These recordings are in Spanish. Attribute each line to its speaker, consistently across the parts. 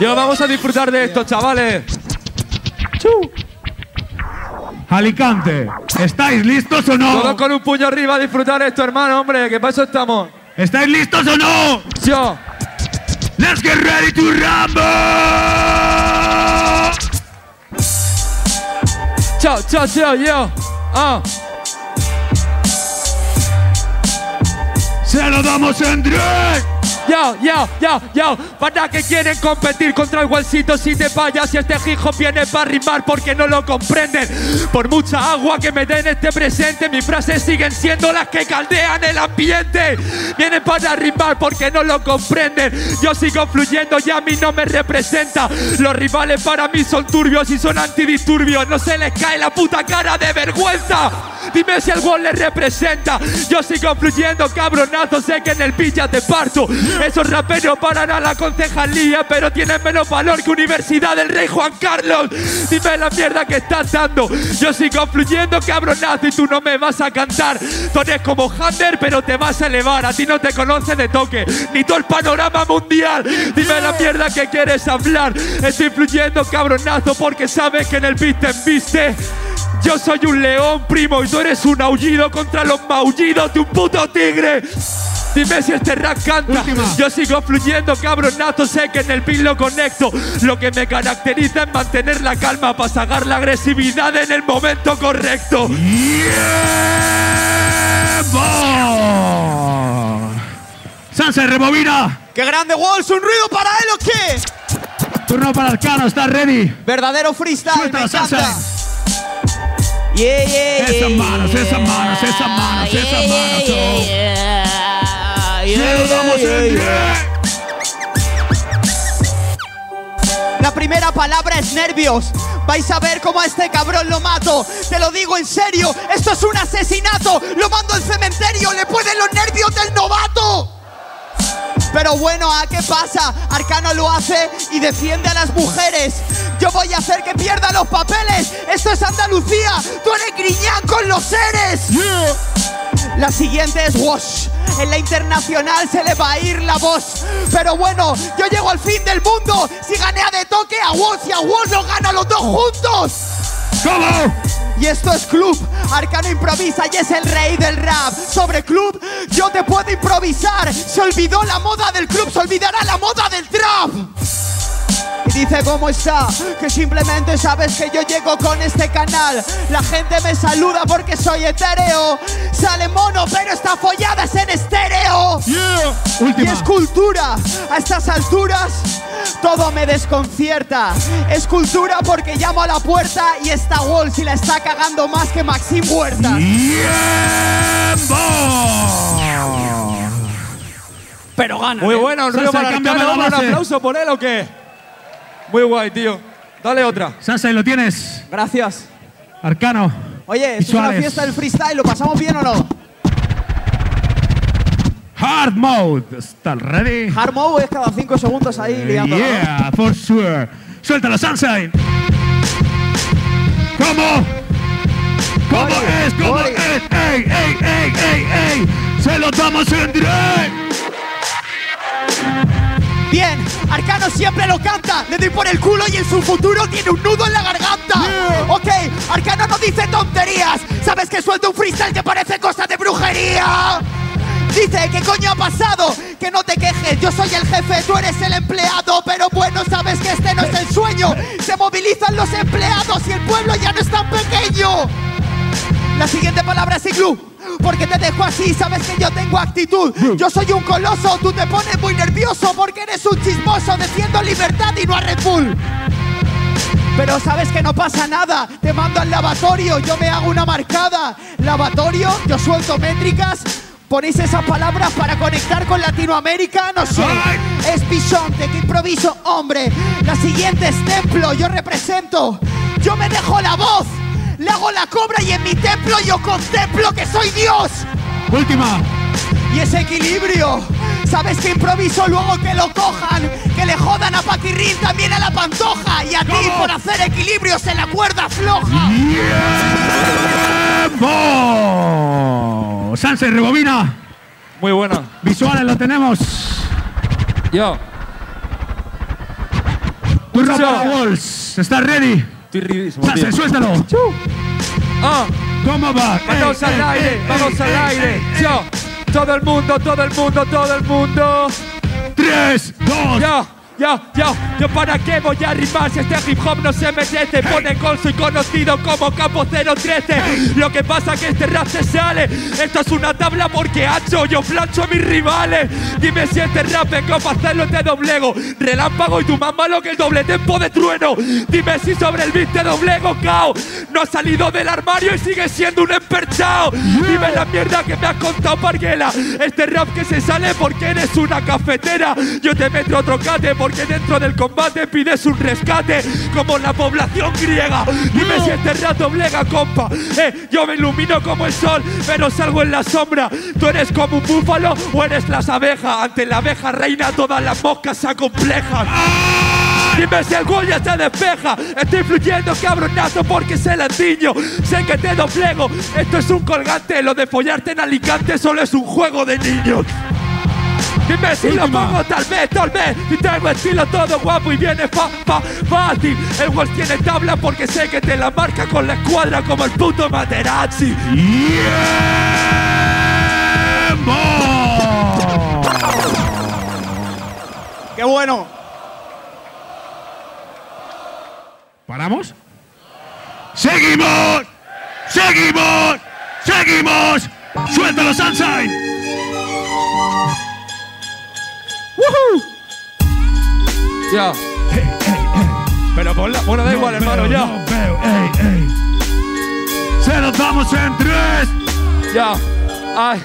Speaker 1: Yo, vamos a disfrutar de esto, chavales. Chu.
Speaker 2: Alicante, ¿estáis listos o no?
Speaker 1: Todos con un puño arriba a disfrutar esto, hermano, hombre, que para eso estamos.
Speaker 2: ¿Estáis listos o no?
Speaker 1: Yo.
Speaker 2: Let's get ready to rumble.
Speaker 1: Chao, chao, chao, yo. Ah.
Speaker 2: Se lo damos en Drake.
Speaker 1: Yo, yo, yo, yo, para que quieren competir contra el Gualcito si te fallas y este hijo viene para rimar porque no lo comprenden. Por mucha agua que me den este presente, mis frases siguen siendo las que caldean el ambiente. Vienen para rimar porque no lo comprenden. Yo sigo fluyendo y a mí no me representa. Los rivales para mí son turbios y son antidisturbios. No se les cae la puta cara de vergüenza. Dime si el gol les representa. Yo sigo fluyendo, cabronazo. Sé que en el pilla te parto. Esos raperos paran a la concejalía, pero tienen menos valor que Universidad del Rey Juan Carlos. Dime la mierda que estás dando. Yo sigo fluyendo, cabronazo, y tú no me vas a cantar. Tú eres como Hunter, pero te vas a elevar. A ti no te conoce de toque, ni todo el panorama mundial. Dime la mierda que quieres hablar. Estoy fluyendo, cabronazo, porque sabes que en el beat te embiste. Yo soy un león, primo, y tú eres un aullido contra los maullidos de un puto tigre. Dime si este rap canta. Yo sigo fluyendo, cabronazo. Sé que en el beat lo conecto. Lo que me caracteriza es mantener la calma para sacar la agresividad en el momento correcto.
Speaker 2: ¡Tiempo! Sansa rebobina.
Speaker 3: ¡Qué grande, Walls! ¿Un ruido para él o qué?
Speaker 2: Turno para Arcano, ¿estás ready?
Speaker 3: Verdadero freestyle,
Speaker 2: Suelta
Speaker 3: me. Yeah, yeah, yeah,
Speaker 2: Esas manos, esas manos, esas manos,
Speaker 3: yeah,
Speaker 2: esas manos,
Speaker 3: yeah,
Speaker 2: oh.
Speaker 3: yeah,
Speaker 2: damos en
Speaker 3: yeah. La primera palabra es nervios. Vais a ver cómo a este cabrón lo mato. Te lo digo en serio, esto es un asesinato. Lo mando al cementerio, le pueden los nervios del novato. Pero bueno, ¿a qué pasa? Arcano lo hace y defiende a las mujeres. Yo voy a hacer que pierda los papeles. Esto es Andalucía. Tú eres griñán con los seres. La siguiente es Wash. En la internacional se le va a ir la voz. Pero bueno, yo llego al fin del mundo. Si gané a de toque a Wash y a Wash lo gano los dos juntos.
Speaker 2: ¿Cómo?
Speaker 3: Y esto es club. Arcano improvisa y es el rey del rap. Sobre club, yo te puedo improvisar. Se olvidó la moda del club, se olvidará la moda del trap. Y dice cómo está, que simplemente sabes que yo llego con este canal. La gente me saluda porque soy etéreo. Sale mono, pero esta follada es en estéreo. Y
Speaker 2: Última.
Speaker 3: es cultura. A estas alturas todo me desconcierta. Es cultura porque llamo a la puerta y esta wall si la está cagando más que Maxim Huerta. Pero gana.
Speaker 1: Muy buena, un ruido
Speaker 2: Sansa,
Speaker 1: para
Speaker 2: la
Speaker 1: ¿Un aplauso por él o qué? Muy guay, tío. Dale otra.
Speaker 2: Sansa, ¿lo tienes?
Speaker 3: Gracias.
Speaker 2: Arcano.
Speaker 3: Oye, es una fiesta del freestyle, ¿lo pasamos bien o no?
Speaker 2: Hard mode. ¿Estás ready?
Speaker 3: Hard mode es cada 5 segundos ahí liando.
Speaker 2: Yeah, for sure. Suéltalo, Sunshine. ¿Cómo? ¿Cómo
Speaker 3: Oye,
Speaker 2: es? ¿Cómo
Speaker 3: oye.
Speaker 2: es? ¡Ey, ey, ey, ey, ey! ¡Se lo damos en direct!
Speaker 3: Siempre lo canta, le doy por el culo y en su futuro tiene un nudo en la garganta. Ok, Arcano no dice tonterías, sabes que suelta un freestyle que parece cosa de brujería. Dice, ¿qué coño ha pasado? Que no te quejes, yo soy el jefe, tú eres el empleado, pero bueno, sabes que este no es el sueño. Se movilizan los empleados y el pueblo ya no es tan pequeño. La siguiente palabra es iglú. Porque te dejo así, sabes que yo tengo actitud. Yo soy un coloso, tú te pones muy nervioso porque eres un chismoso. Defiendo libertad y no a Red Bull. Pero sabes que no pasa nada, te mando al lavatorio, yo me hago una marcada. Lavatorio, yo suelto métricas, Ponéis esas palabras para conectar con Latinoamérica, no sé. Es bisonte, que improviso, hombre. La siguiente es templo, yo represento. Yo me dejo la voz, le hago la cobra y en mi templo yo contemplo que soy Dios.
Speaker 2: Última.
Speaker 3: Y ese equilibrio, sabes que improviso luego que lo cojan, que le jodan a Paquirrín también a la pantoja y a ti por hacer equilibrios en la cuerda floja.
Speaker 2: ¡Tiempo! Sanse, rebobina.
Speaker 1: Muy buena.
Speaker 2: Visuales lo tenemos.
Speaker 1: Yo,
Speaker 2: Tu ropa
Speaker 1: Yo.
Speaker 2: Walls. ¿Estás ready?
Speaker 1: Estoy ridísimo.
Speaker 2: Suéltalo.
Speaker 1: Ah,
Speaker 2: ¿Cómo va?
Speaker 1: vamos al
Speaker 2: ey,
Speaker 1: aire,
Speaker 2: ey,
Speaker 1: vamos
Speaker 2: ey,
Speaker 1: al aire. Yo, todo el mundo, todo el mundo, todo el mundo.
Speaker 2: Tres, dos.
Speaker 1: Yo, yo, yo, yo para qué voy a rimar si este hip hop no se merece Pone gol, soy conocido como Campo 013 Lo que pasa que este rap se sale. Esto es una tabla porque hacho, yo plancho a mis rivales. Dime si este rap vengo para hacerlo te doblego Relámpago y tú más malo que el doble tempo de trueno. Dime si sobre el beat te doblego, cao No has salido del armario y sigues siendo un emperchao. Dime la mierda que me has contado, Parguela. Este rap que se sale porque eres una cafetera. Yo te meto otro cate porque dentro del combate pides un rescate Como la población griega Dime si este rap doblega, compa Eh, yo me ilumino como el sol Pero salgo en la sombra Tú eres como un búfalo o eres las abejas Ante la abeja reina todas las moscas se acomplejan Dime si el Goya se despeja. Estoy fluyendo, cabronazo, porque sé latiño. Sé que te doblego. Esto es un colgante. Lo de follarte en Alicante solo es un juego de niños. Dime si lo pongo, tal vez, tal vez. Y tengo estilo todo guapo y viene fa, fa, fácil. El Walsh tiene tabla porque sé que te la marca con la escuadra como el puto Materazzi.
Speaker 2: ¡Tiempo!
Speaker 3: ¡Qué bueno!
Speaker 2: ¿Paramos? ¡Seguimos! ¡Seguimos! ¡Seguimos! ¡Suéltalo, Sunshine!
Speaker 1: Ya. Pero ponla. Bueno, da igual,
Speaker 2: No
Speaker 1: hermano, ya.
Speaker 2: no veo, ey, ey. Se los damos en tres.
Speaker 1: Ya, ay.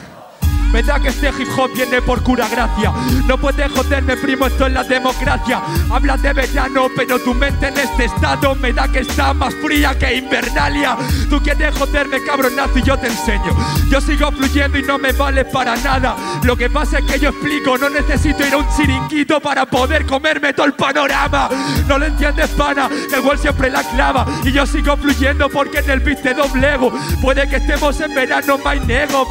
Speaker 1: Verdad que este hip hop viene por cura gracia. No puedes joderme, primo, esto es la democracia. Hablas de verano, pero tu mente en este estado me da que está más fría que invernalia. Tú quieres joderme, cabronazo, y yo te enseño. Yo sigo fluyendo y no me vale para nada. Lo que pasa es que yo explico, no necesito ir a un chiringuito para poder comerme todo el panorama. No lo entiendes, pana, el gol siempre la clava. Y yo sigo fluyendo porque en el beat te doblego. Puede que estemos en verano, my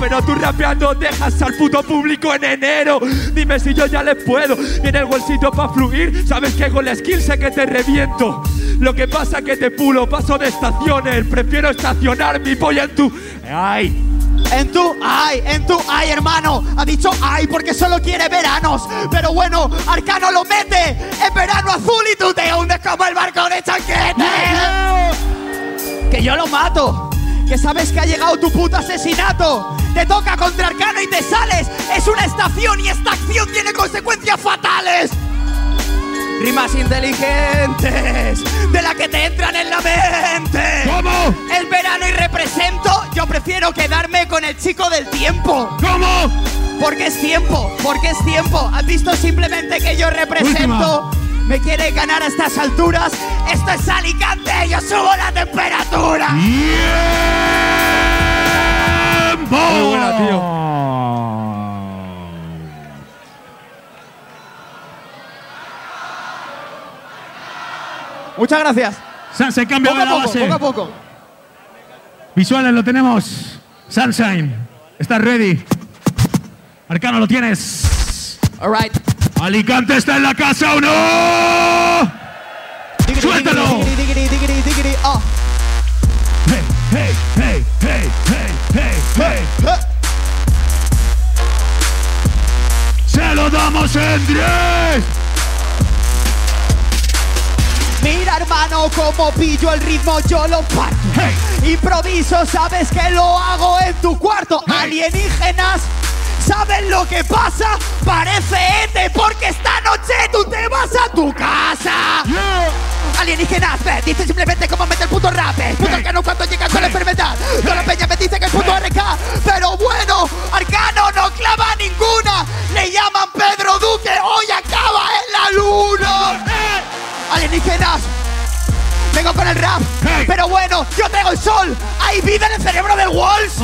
Speaker 1: pero tú rapeando dejas al puto público en enero. Dime si yo ya les puedo. Viene el bolsito para fluir, sabes que con la skill sé que te reviento. Lo que pasa que te pulo, paso de estaciones. Prefiero estacionar mi polla en tu. ¡Ay!
Speaker 3: En tu, ay, en tu, ay, hermano. Ha dicho ay porque solo quiere veranos. Pero bueno, Arcano lo mete en verano azul y tú te hundes como el barco de chanquete. Que yo lo mato. Que sabes que ha llegado tu puto asesinato. Te toca contra Arcano y te sales. Es una estación y esta acción tiene consecuencias fatales. Rimas inteligentes de la que te entran en la mente.
Speaker 2: ¿Cómo?
Speaker 3: Es verano y represento. Yo prefiero quedarme con el chico del tiempo.
Speaker 2: ¿Cómo?
Speaker 3: Porque es tiempo, porque es tiempo. ¿Has visto simplemente que yo represento? Me quiere ganar a estas alturas. Esto es Alicante, yo subo la temperatura.
Speaker 2: ¡Tiempo!
Speaker 1: Muy buena, tío.
Speaker 3: Muchas gracias.
Speaker 2: Sunshine, cambio
Speaker 3: Poco a
Speaker 2: la
Speaker 3: poco,
Speaker 2: base.
Speaker 3: poco a poco.
Speaker 2: Visuales lo tenemos. Sunshine, ¿estás ready? Arcano lo tienes.
Speaker 3: All right.
Speaker 2: ¿Alicante está en la casa o no? ¡Suéltalo!
Speaker 3: diggity, diggity, diggity, diggity.
Speaker 2: Hey, hey, hey, hey, hey, hey, hey. Se lo damos en 10.
Speaker 3: Mira hermano como pillo el ritmo yo lo parto
Speaker 2: Hey.
Speaker 3: Improviso sabes que lo hago en tu cuarto
Speaker 2: Hey.
Speaker 3: Alienígenas ¿Saben lo que pasa? Parece ET porque esta noche tú te vas a tu casa
Speaker 2: Yeah.
Speaker 3: Alienígenas, me dice simplemente cómo mete el puto rap. El puto arcano cuando llega con la enfermedad. Toda la peña me dice que el puto RK. Pero bueno, Arcano no clava ninguna. Le llaman Pedro Duque. Hoy acaba en la luna. Alienígenas. Vengo con el rap, pero bueno, yo traigo el sol. Hay vida en el cerebro del Walls.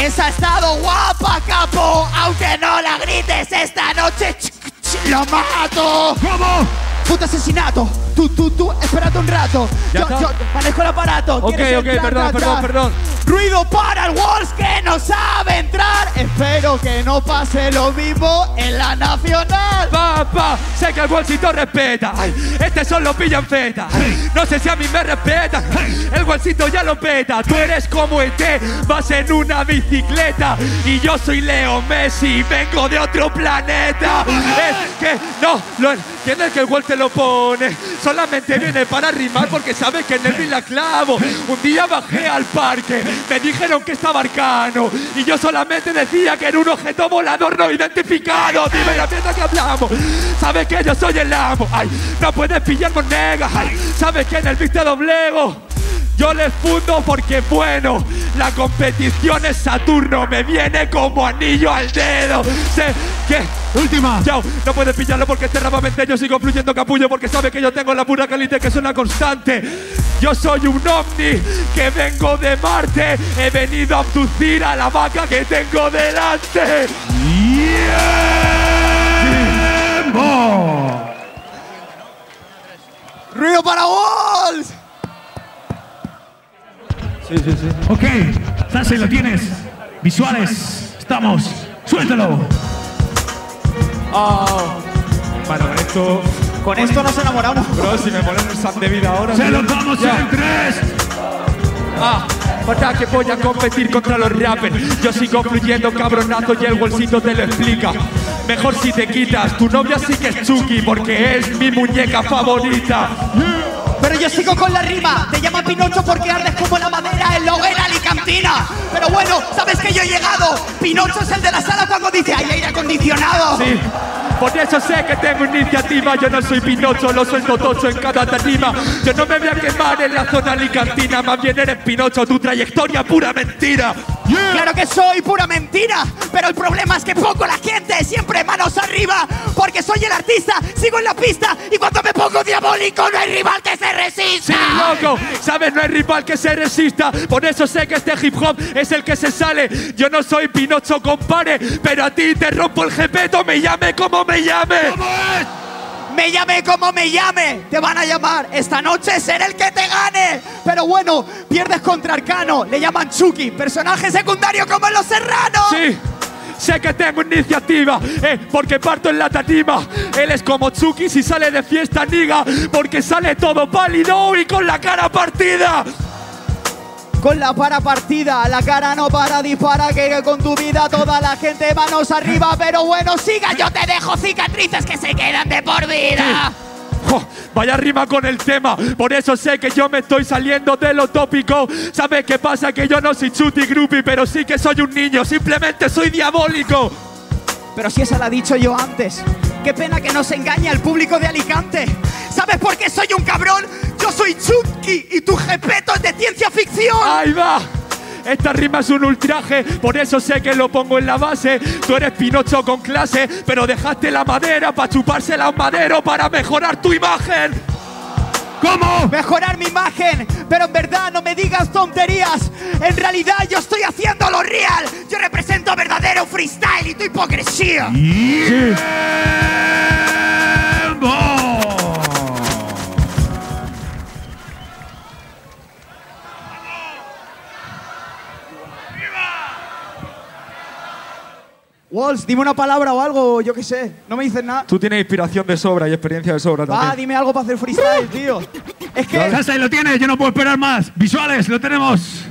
Speaker 3: Esa ha estado guapa, capo. Aunque no la grites esta noche, ch- ch- lo mato.
Speaker 2: ¿Cómo?
Speaker 3: Puto asesinato. Tú, tú, tú, espérate un rato.
Speaker 1: ¿Ya
Speaker 3: Yo,
Speaker 1: está?
Speaker 3: yo manejo el aparato.
Speaker 1: Ok,
Speaker 3: ¿Quieres
Speaker 1: ok,
Speaker 3: entrar,
Speaker 1: perdón, perdón, perdón.
Speaker 3: Ruido para el Walls que no sabe entrar. Espero que no pase lo mismo en la nacional.
Speaker 1: Papá, sé que el bolsito respeta. Ay, este solo pilla en feta. Ay, no sé si a mí me respetan. El bolsito ya lo peta. Tú eres como ET, vas en una bicicleta. Y yo soy Leo Messi, vengo de otro planeta. Es que no lo entiendes que el Wall te lo pone. Solamente viene para rimar porque sabes que en el la clavo. Un día bajé al parque, me dijeron que estaba arcano. Y yo solamente decía que era un objeto volador no identificado. Dime la mierda que hablamos. Sabes que yo soy el amo. Ay, no puedes pillar con negas. Ay, sabes que en el beat te doblego. Yo les fundo porque bueno, la competición es Saturno, me viene como anillo al dedo. Sé que
Speaker 2: Última.
Speaker 1: Chao, no puedes pillarlo porque eternamente yo sigo fluyendo capullo porque sabe que yo tengo la pura caliente que es una constante. Yo soy un ovni que vengo de Marte, he venido a abducir a la vaca que tengo delante.
Speaker 2: ¡Tiempo!
Speaker 3: Ruido para Walls.
Speaker 2: Ok, Sase, lo tienes. Visuales, estamos. Suéltalo.
Speaker 1: Bueno, esto,
Speaker 3: Con esto nos enamoramos.
Speaker 1: bro, si me ponen un sam de vida ahora.
Speaker 2: Se lo damos
Speaker 1: Ya.
Speaker 2: en tres.
Speaker 1: Ah, para que voy a competir contra los rappers. Yo sigo fluyendo cabronazo y el bolsito te lo explica. Mejor si te quitas, tu novia sí que es Chucky porque es mi muñeca favorita.
Speaker 3: Yo sigo con la rima. Te llaman Pinocho porque ardes como la madera en la hoguera alicantina. Pero bueno, sabes que yo he llegado. Pinocho es el de la sala cuando dice hay aire acondicionado.
Speaker 1: Sí, por eso sé que tengo iniciativa. Yo no soy Pinocho, lo suelto tocho en cada tarima. Yo no me voy a quemar en la zona alicantina. Más bien eres Pinocho, tu trayectoria pura mentira.
Speaker 3: Claro que soy pura mentira, pero el problema es que pongo la gente siempre manos arriba, porque soy el artista, sigo en la pista y cuando me pongo diabólico no hay rival que se resista.
Speaker 1: Sí, loco, sabes, no hay rival que se resista. Por eso sé que este hip hop es el que se sale. Yo no soy Pinocho, compare, pero a ti te rompo el jepeto, me llame como me llame.
Speaker 3: Me llame como me llame, te van a llamar. Esta noche seré el que te gane. Pero bueno, pierdes contra Arcano, le llaman Chucky, personaje secundario como en Los Serranos.
Speaker 1: Sí. Sé que tengo iniciativa, eh, porque parto en la tatima. Él es como Chucky si sale de fiesta, niga, porque sale todo pálido y con la cara partida.
Speaker 3: Con la para partida, la cara no para, dispara que con tu vida toda la gente manos arriba, pero bueno, siga, yo te dejo cicatrices que se quedan de por vida.
Speaker 1: Jo, vaya rima con el tema, por eso sé que yo me estoy saliendo de lo tópico. ¿Sabes qué pasa? Que yo no soy chuti groupie, pero sí que soy un niño, simplemente soy diabólico.
Speaker 3: Pero si esa la he dicho yo antes. Qué pena que nos engañe al público de Alicante. ¿Sabes por qué soy un cabrón? Yo soy Chucky y tu jepeto es de ciencia ficción.
Speaker 1: ¡Ahí va! Esta rima es un ultraje, por eso sé que lo pongo en la base. Tú eres Pinocho con clase, pero dejaste la madera para chupársela a un madero para mejorar tu imagen.
Speaker 2: ¿Cómo?
Speaker 3: Mejorar mi imagen, pero en verdad no me digas tonterías. En realidad yo estoy haciendo lo real. Yo represento verdadero freestyle y tu hipocresía. Walls, dime una palabra o algo, yo qué sé. No me dices nada.
Speaker 1: Tú tienes inspiración de sobra y experiencia de sobra también.
Speaker 3: dime algo para hacer freestyle, tío. Es que.
Speaker 2: Sase, lo tienes. Yo no puedo esperar más. Visuales, lo tenemos.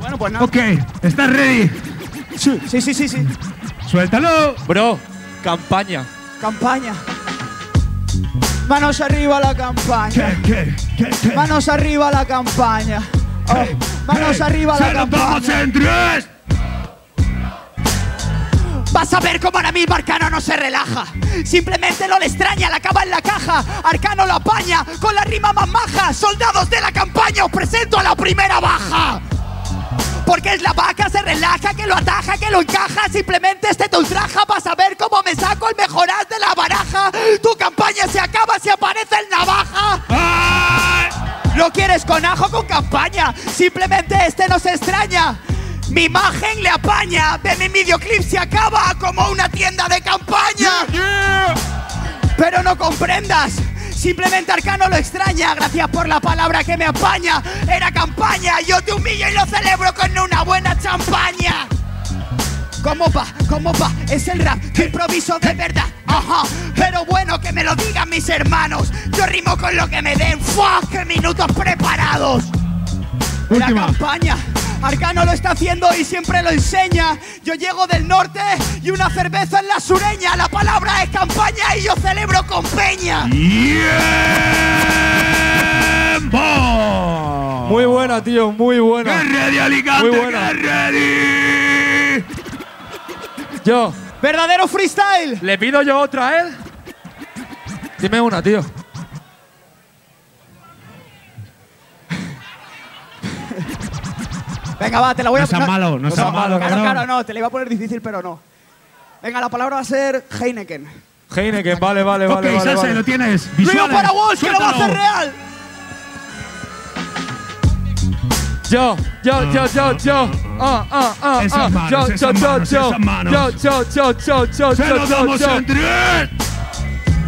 Speaker 3: Bueno, pues nada.
Speaker 2: Ok, ¿estás ready?
Speaker 3: Sí, sí, sí, sí. sí.
Speaker 2: Suéltalo.
Speaker 1: Bro, campaña.
Speaker 3: Campaña. Manos arriba la campaña.
Speaker 2: ¿Qué, qué, qué, qué?
Speaker 3: Manos arriba la campaña. Oh, manos
Speaker 2: Hey,
Speaker 3: arriba
Speaker 2: se
Speaker 3: la
Speaker 2: lo damos
Speaker 3: campaña. Vas a ver cómo ahora mismo Arcano no se relaja. Simplemente no le extraña, la acaba en la caja. Arcano lo apaña con la rima más maja. Soldados de la campaña, os presento a la primera baja. Porque es la vaca, se relaja, que lo ataja, que lo encaja. Simplemente este te ultraja. Vas a ver cómo me saco el mejorar de la baraja. Tu campaña se acaba si aparece el navaja.
Speaker 2: ¡Ay!
Speaker 3: ¿Lo quieres con ajo con campaña? Simplemente este no se extraña. Mi imagen le apaña. De mi videoclip se acaba como una tienda de campaña.
Speaker 2: Yeah.
Speaker 3: Pero no comprendas. Simplemente Arcano lo extraña. Gracias por la palabra que me apaña. Era campaña. Yo te humillo y lo celebro con una buena champaña. ¿Cómo va? ¿Cómo va? Es el rap que improviso de verdad. Ajá. Pero bueno que me lo digan mis hermanos. Yo rimo con lo que me den. ¡Fuck! ¡Qué minutos preparados! La campaña. Arcano lo está haciendo y siempre lo enseña. Yo llego del norte y una cerveza en la sureña. La palabra es campaña y yo celebro con peña.
Speaker 2: ¡Tiempo!
Speaker 1: Muy buena, tío, muy
Speaker 2: ¡Qué
Speaker 1: buena.
Speaker 2: ready, Alicante!
Speaker 1: Muy buena.
Speaker 2: ¡Qué ready!
Speaker 1: Yo,
Speaker 3: Verdadero freestyle.
Speaker 1: ¿le pido yo otra a él? Dime una, tío.
Speaker 3: Venga, va, te la voy
Speaker 2: No
Speaker 3: a
Speaker 2: seas malo, no seas malo,
Speaker 3: Claro, claro, no, te la iba a poner difícil, pero no. Venga, la palabra va a ser Heineken.
Speaker 1: Heineken, vale, vale, vale.
Speaker 2: ok,
Speaker 1: vale,
Speaker 2: Salsa,
Speaker 1: vale.
Speaker 2: lo tienes.
Speaker 3: Río
Speaker 2: Visuales.
Speaker 3: para Walsh, que lo va a hacer real.
Speaker 1: Yo, yo, yo, yo, yo. Ah, ah, ah, ah. Yo, yo,
Speaker 2: esas
Speaker 1: yo,
Speaker 2: manos,
Speaker 1: yo.
Speaker 2: esas manos.
Speaker 1: Yo, yo, yo, yo, yo,
Speaker 2: Se lo
Speaker 1: yo, yo,
Speaker 2: damos
Speaker 1: yo.
Speaker 2: en tres.
Speaker 1: Yo, yo,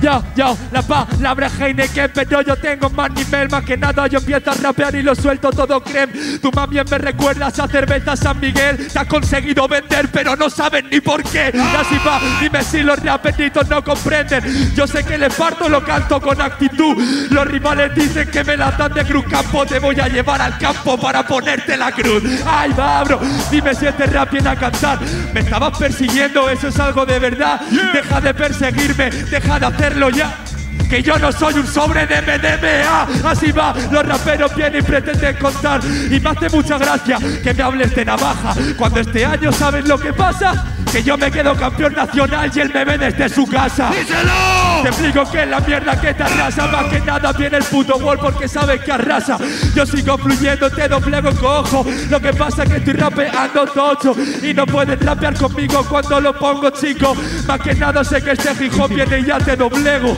Speaker 1: la palabra Heineken, pero yo tengo más nivel, más que nada yo empiezo a rapear y lo suelto todo creme. Tú más bien me recuerdas a cerveza San Miguel, te has conseguido vender, pero no sabes ni por qué. Y así va, dime si los raperitos no comprenden. Yo sé que le parto, lo canto con actitud. Los rivales dicen que me la dan de cruz campo, te voy a llevar al campo para ponerte la cruz. Ay, va, bro, dime si este rap viene a cantar. Me estabas persiguiendo, eso es algo de verdad. Deja de perseguirme, deja de hacerlo ya. Que yo no soy un sobre de MDMA. Así va, los raperos vienen y pretenden contar. Y me hace mucha gracia que me hables de navaja. Cuando este año sabes lo que pasa, que yo me quedo campeón nacional y él me ve desde su casa. Te
Speaker 2: ¡Díselo!
Speaker 1: explico que es la mierda que te arrasa Más que nada viene el puto gol porque sabes que arrasa Yo sigo fluyendo, te doblego cojo Lo que pasa es que estoy rapeando tocho Y no puedes rapear conmigo cuando lo pongo chico Más que nada sé que este hijo viene y ya te doblego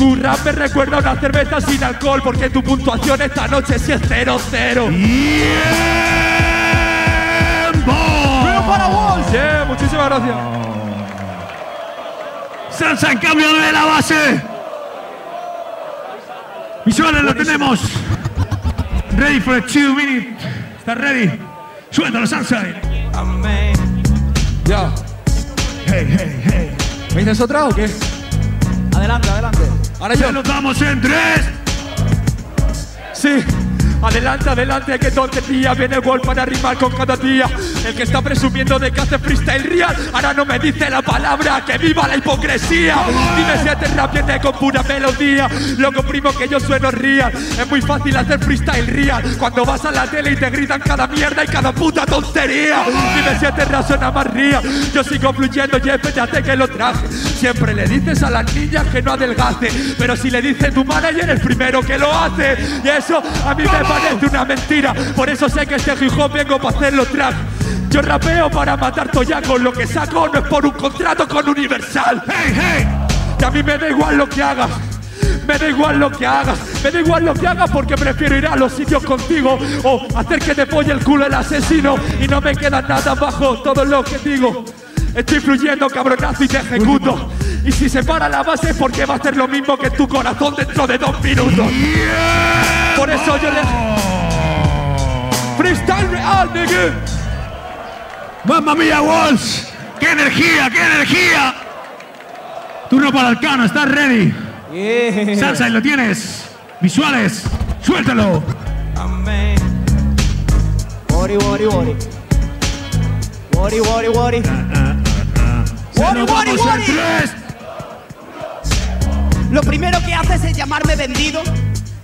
Speaker 1: tu rap me recuerda a una cerveza sin alcohol Porque tu puntuación esta noche sí es 0-0
Speaker 2: ¡Tiempo!
Speaker 3: Río para Walsh.
Speaker 1: Yeah, muchísimas gracias
Speaker 2: Salsa en cambio de la base. Visuales lo tenemos. Ready for a two minute. ¿Estás ready? Suéltalo, Salsa.
Speaker 1: Ya,
Speaker 2: Hey, hey, hey.
Speaker 1: ¿me dices otra o qué?
Speaker 3: Adelante, adelante.
Speaker 1: Ahora yo
Speaker 2: Se lo damos en tres.
Speaker 1: Sí, adelante, adelante, que tontería Viene el gol para rimar con cada día. El que está presumiendo de que hace freestyle real Ahora no me dice la palabra, que viva la hipocresía. Dime si este rap con pura melodía. Lo comprimo que yo sueno real Es muy fácil hacer freestyle real. Cuando vas a la tele y te gritan cada mierda y cada puta tontería. Dime si este rap suena más real Yo sigo fluyendo y espérate que lo traje. Siempre le dices a las niñas que no adelgace Pero si le dice tu manager el primero que lo hace. Y eso a mí me parece una mentira. Por eso sé que este hip hop vengo para hacerlo track Yo rapeo para matar toyacos. Lo que saco no es por un contrato con Universal.
Speaker 2: Hey, hey.
Speaker 1: Y a mí me da igual lo que hagas me da igual lo que hagas, me da igual lo que hagas porque prefiero ir a los sitios contigo o hacer que te polle el culo el asesino. Y no me queda nada bajo todo lo que digo. Estoy fluyendo, cabronazo, y te ejecuto. Y si se para la base es porque va a hacer lo mismo que tu corazón dentro de dos minutos. Por eso yo le... Freestyle real, nigga.
Speaker 2: Mamma mía, Walsh. ¡Qué energía, qué energía! Turno para Alcano, ¿estás ready? Salsa, y lo tienes. Visuales, suéltalo.
Speaker 3: Wori, wori, wori. Wori, wori, wori.
Speaker 2: Se
Speaker 3: Wori,
Speaker 2: lo
Speaker 3: wori,
Speaker 2: en
Speaker 3: wori. Lo primero que haces es llamarme vendido.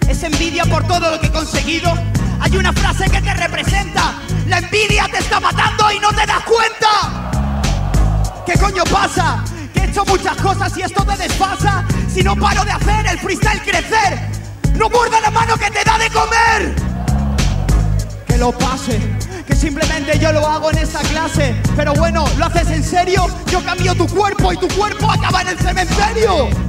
Speaker 3: Es envidia por todo lo que he conseguido. Hay una frase que te representa. La envidia te está matando y no te das cuenta. ¿Qué coño pasa? Que he hecho muchas cosas y esto te desfasa. Si no paro de hacer el freestyle crecer, no muerda la mano que te da de comer. Que lo pase, que simplemente yo lo hago en esta clase. Pero bueno, ¿lo haces en serio? Yo cambio tu cuerpo y tu cuerpo acaba en el cementerio.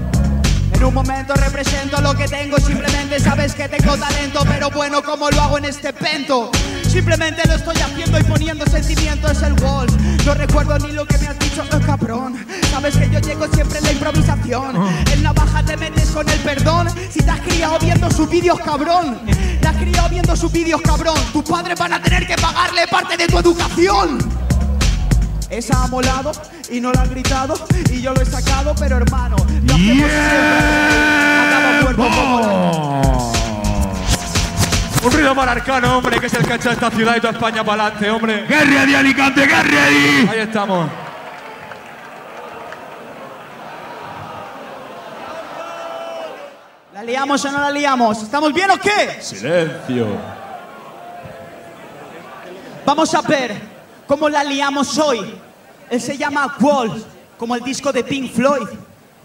Speaker 3: En un momento represento lo que tengo, simplemente sabes que tengo talento, pero bueno, como lo hago en este pento. Simplemente lo estoy haciendo y poniendo sentimientos el walls. No recuerdo ni lo que me has dicho, oh, cabrón. Sabes que yo llego siempre en la improvisación. En navaja te metes con el perdón. Si te has criado viendo sus vídeos, cabrón. Te has criado viendo sus vídeos, cabrón. Tus padres van a tener que pagarle parte de tu educación. Esa ha molado y no la han gritado y yo lo he sacado, pero hermano, lo como la-
Speaker 1: Un ruido para Arcano, hombre, que es el que ha hecho esta ciudad y toda España para adelante, hombre.
Speaker 2: Get ready, Alicante, ready.
Speaker 1: Ahí estamos.
Speaker 3: ¿La liamos o no la liamos? ¿Estamos bien o qué?
Speaker 1: Silencio.
Speaker 3: Vamos a ver cómo la liamos hoy. Él se llama Wall, como el disco de Pink Floyd.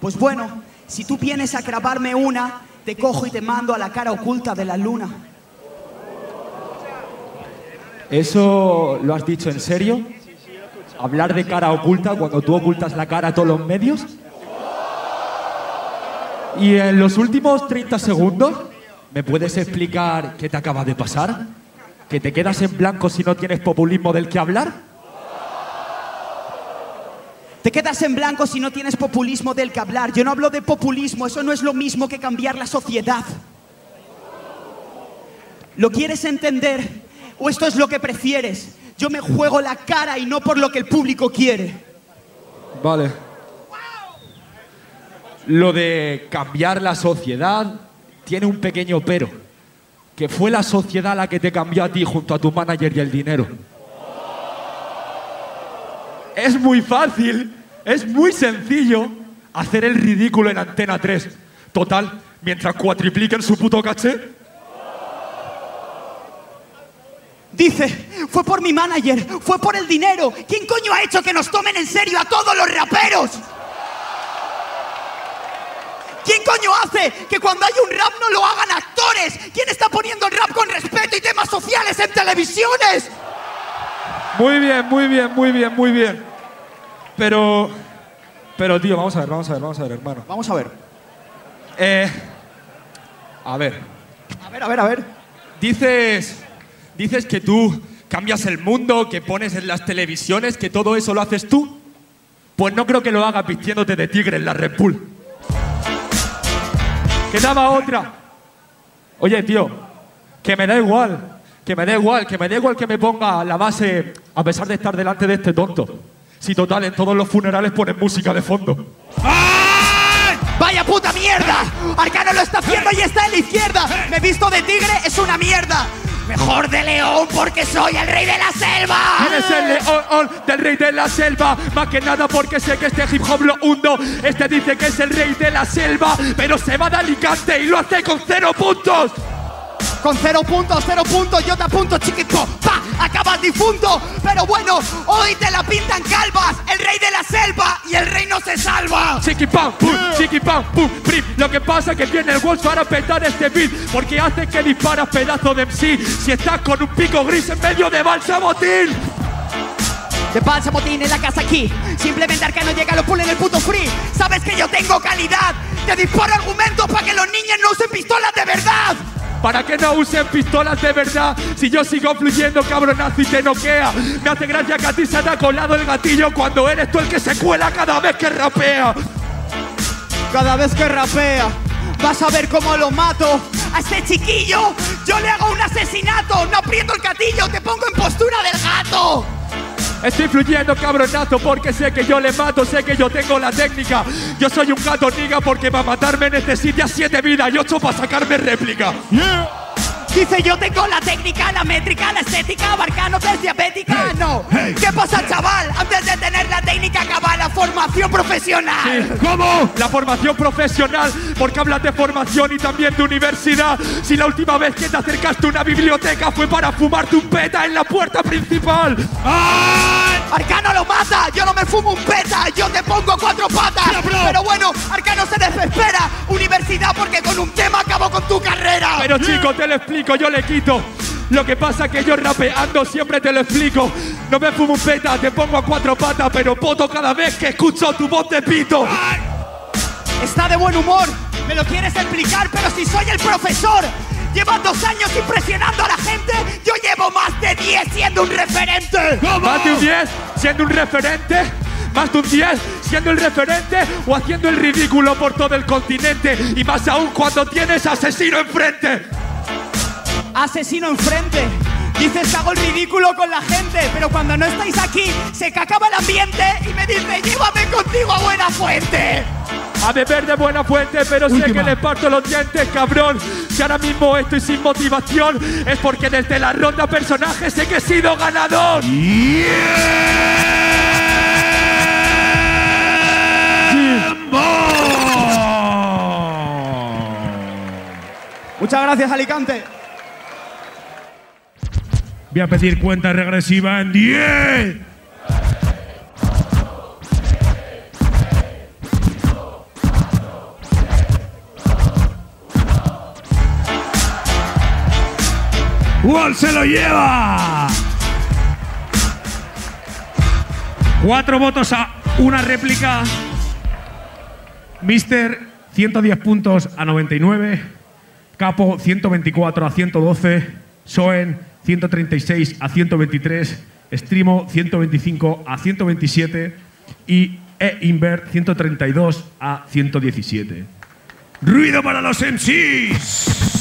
Speaker 3: Pues bueno, si tú vienes a grabarme una, te cojo y te mando a la cara oculta de la luna.
Speaker 1: ¿Eso lo has dicho en serio? ¿Hablar de cara oculta cuando tú ocultas la cara a todos los medios? Y en los últimos 30 segundos, ¿me puedes explicar qué te acaba de pasar? ¿Que te quedas en blanco si no tienes populismo del que hablar?
Speaker 3: Te quedas en blanco si no tienes populismo del que hablar. Yo no hablo de populismo, eso no es lo mismo que cambiar la sociedad. ¿Lo quieres entender? ¿O esto es lo que prefieres? Yo me juego la cara y no por lo que el público quiere.
Speaker 1: Vale. Lo de cambiar la sociedad tiene un pequeño pero, que fue la sociedad la que te cambió a ti junto a tu manager y el dinero. Es muy fácil, es muy sencillo hacer el ridículo en Antena 3. Total, mientras cuatripliquen su puto caché.
Speaker 3: Dice, fue por mi manager, fue por el dinero. ¿Quién coño ha hecho que nos tomen en serio a todos los raperos? ¿Quién coño hace que cuando hay un rap no lo hagan actores? ¿Quién está poniendo el rap con respeto y temas sociales en televisiones?
Speaker 1: Muy bien, muy bien, muy bien, muy bien. Pero, pero tío, vamos a ver, vamos a ver, vamos a ver, hermano.
Speaker 3: Vamos a ver.
Speaker 1: Eh, a ver,
Speaker 3: A ver, a ver, a ver.
Speaker 1: dices, dices que tú cambias el mundo, que pones en las televisiones, que todo eso lo haces tú. Pues no creo que lo hagas vistiéndote de tigre en la Red Bull. Quedaba otra. Oye, tío, que me da igual, que me da igual, que me da igual que me ponga la base a pesar de estar delante de este tonto. Si total, en todos los funerales ponen música de fondo.
Speaker 3: ¡Vaya puta mierda! Arcano lo está haciendo y está en la izquierda. Me he visto de tigre, es una mierda. Mejor de león porque soy el rey de la selva.
Speaker 1: Eres el león del rey de la selva, más que nada porque sé que este hip hop lo hundo. Este dice que es el rey de la selva, pero se va de Alicante y lo hace con cero puntos.
Speaker 3: Con cero puntos, cero puntos, yo te apunto, chiquito. ¡Pa! Acabas difunto. Pero bueno, hoy te la pintan calvas. El rey de
Speaker 1: Chiqui pam, pum, chiqui pam, pum, prim. Lo que pasa es que viene el Wolf para petar este beat, porque hace que disparas pedazo de MC. Si estás con un pico gris en medio de balsamotín.
Speaker 3: De balsa motín en la casa aquí. Simplemente Arcano llega, lo pone en el puto free. Sabes que yo tengo calidad. Te disparo argumentos para que los niños no usen pistolas de verdad.
Speaker 1: Para que no usen pistolas de verdad Si yo sigo fluyendo cabronazo y te noquea Me hace gracia que a ti se te ha colado el gatillo Cuando eres tú el que se cuela cada vez que rapea
Speaker 3: Cada vez que rapea, vas a ver cómo lo mato. A este chiquillo, yo le hago un asesinato. No aprieto el gatillo, te pongo en postura del gato.
Speaker 1: Estoy fluyendo cabronazo porque sé que yo le mato Sé que yo tengo la técnica Yo soy un gato niga porque para matarme necesita siete vidas y ocho para sacarme réplica
Speaker 3: Dice yo tengo la técnica, la métrica, la estética, Barcano es diabética, no. ¿Qué pasa, chaval? Antes de tener la técnica acaba la formación profesional.
Speaker 2: ¿Cómo?
Speaker 1: La formación profesional, porque hablas de formación y también de universidad. Si la última vez que te acercaste a una biblioteca fue para fumarte un peta en la puerta principal.
Speaker 2: ¡Ay!
Speaker 3: Arcano lo mata, yo no me fumo un peta, yo te pongo cuatro patas. Pero bueno, Arcano se desespera. Universidad porque con un tema acabo con tu carrera.
Speaker 1: Pero chico, te lo explico, yo le quito. Lo que pasa que yo rapeando siempre te lo explico. No me fumo un peta, te pongo a cuatro patas, pero poto cada vez que escucho tu voz de pito.
Speaker 3: Está de buen humor, me lo quieres explicar, pero si soy el profesor. Llevas dos años impresionando a la gente, yo llevo más de 10 siendo un referente.
Speaker 1: Más de un 10 siendo un referente. Más de un 10 siendo el referente o haciendo el ridículo por todo el continente. Y más aún cuando tienes asesino enfrente.
Speaker 3: Asesino enfrente. Dices que hago el ridículo con la gente, pero cuando no estáis aquí, se que acaba el ambiente y me dice, llévame contigo a buena fuente.
Speaker 1: A beber de buena fuente, pero sé que le parto los dientes, cabrón. Si ahora mismo estoy sin motivación, es porque desde la ronda personaje sé que he sido ganador.
Speaker 3: Muchas gracias, Alicante.
Speaker 2: Voy a pedir cuenta regresiva en 10. ¡Wall se lo lleva! Cuatro votos a una réplica. Mister, 110 puntos a 99. Capo, 124 a 112. Soen, 136 a 123. Strimo, 125 a 127. Y E-Invert, 132 a 117. Ruido para los MCs.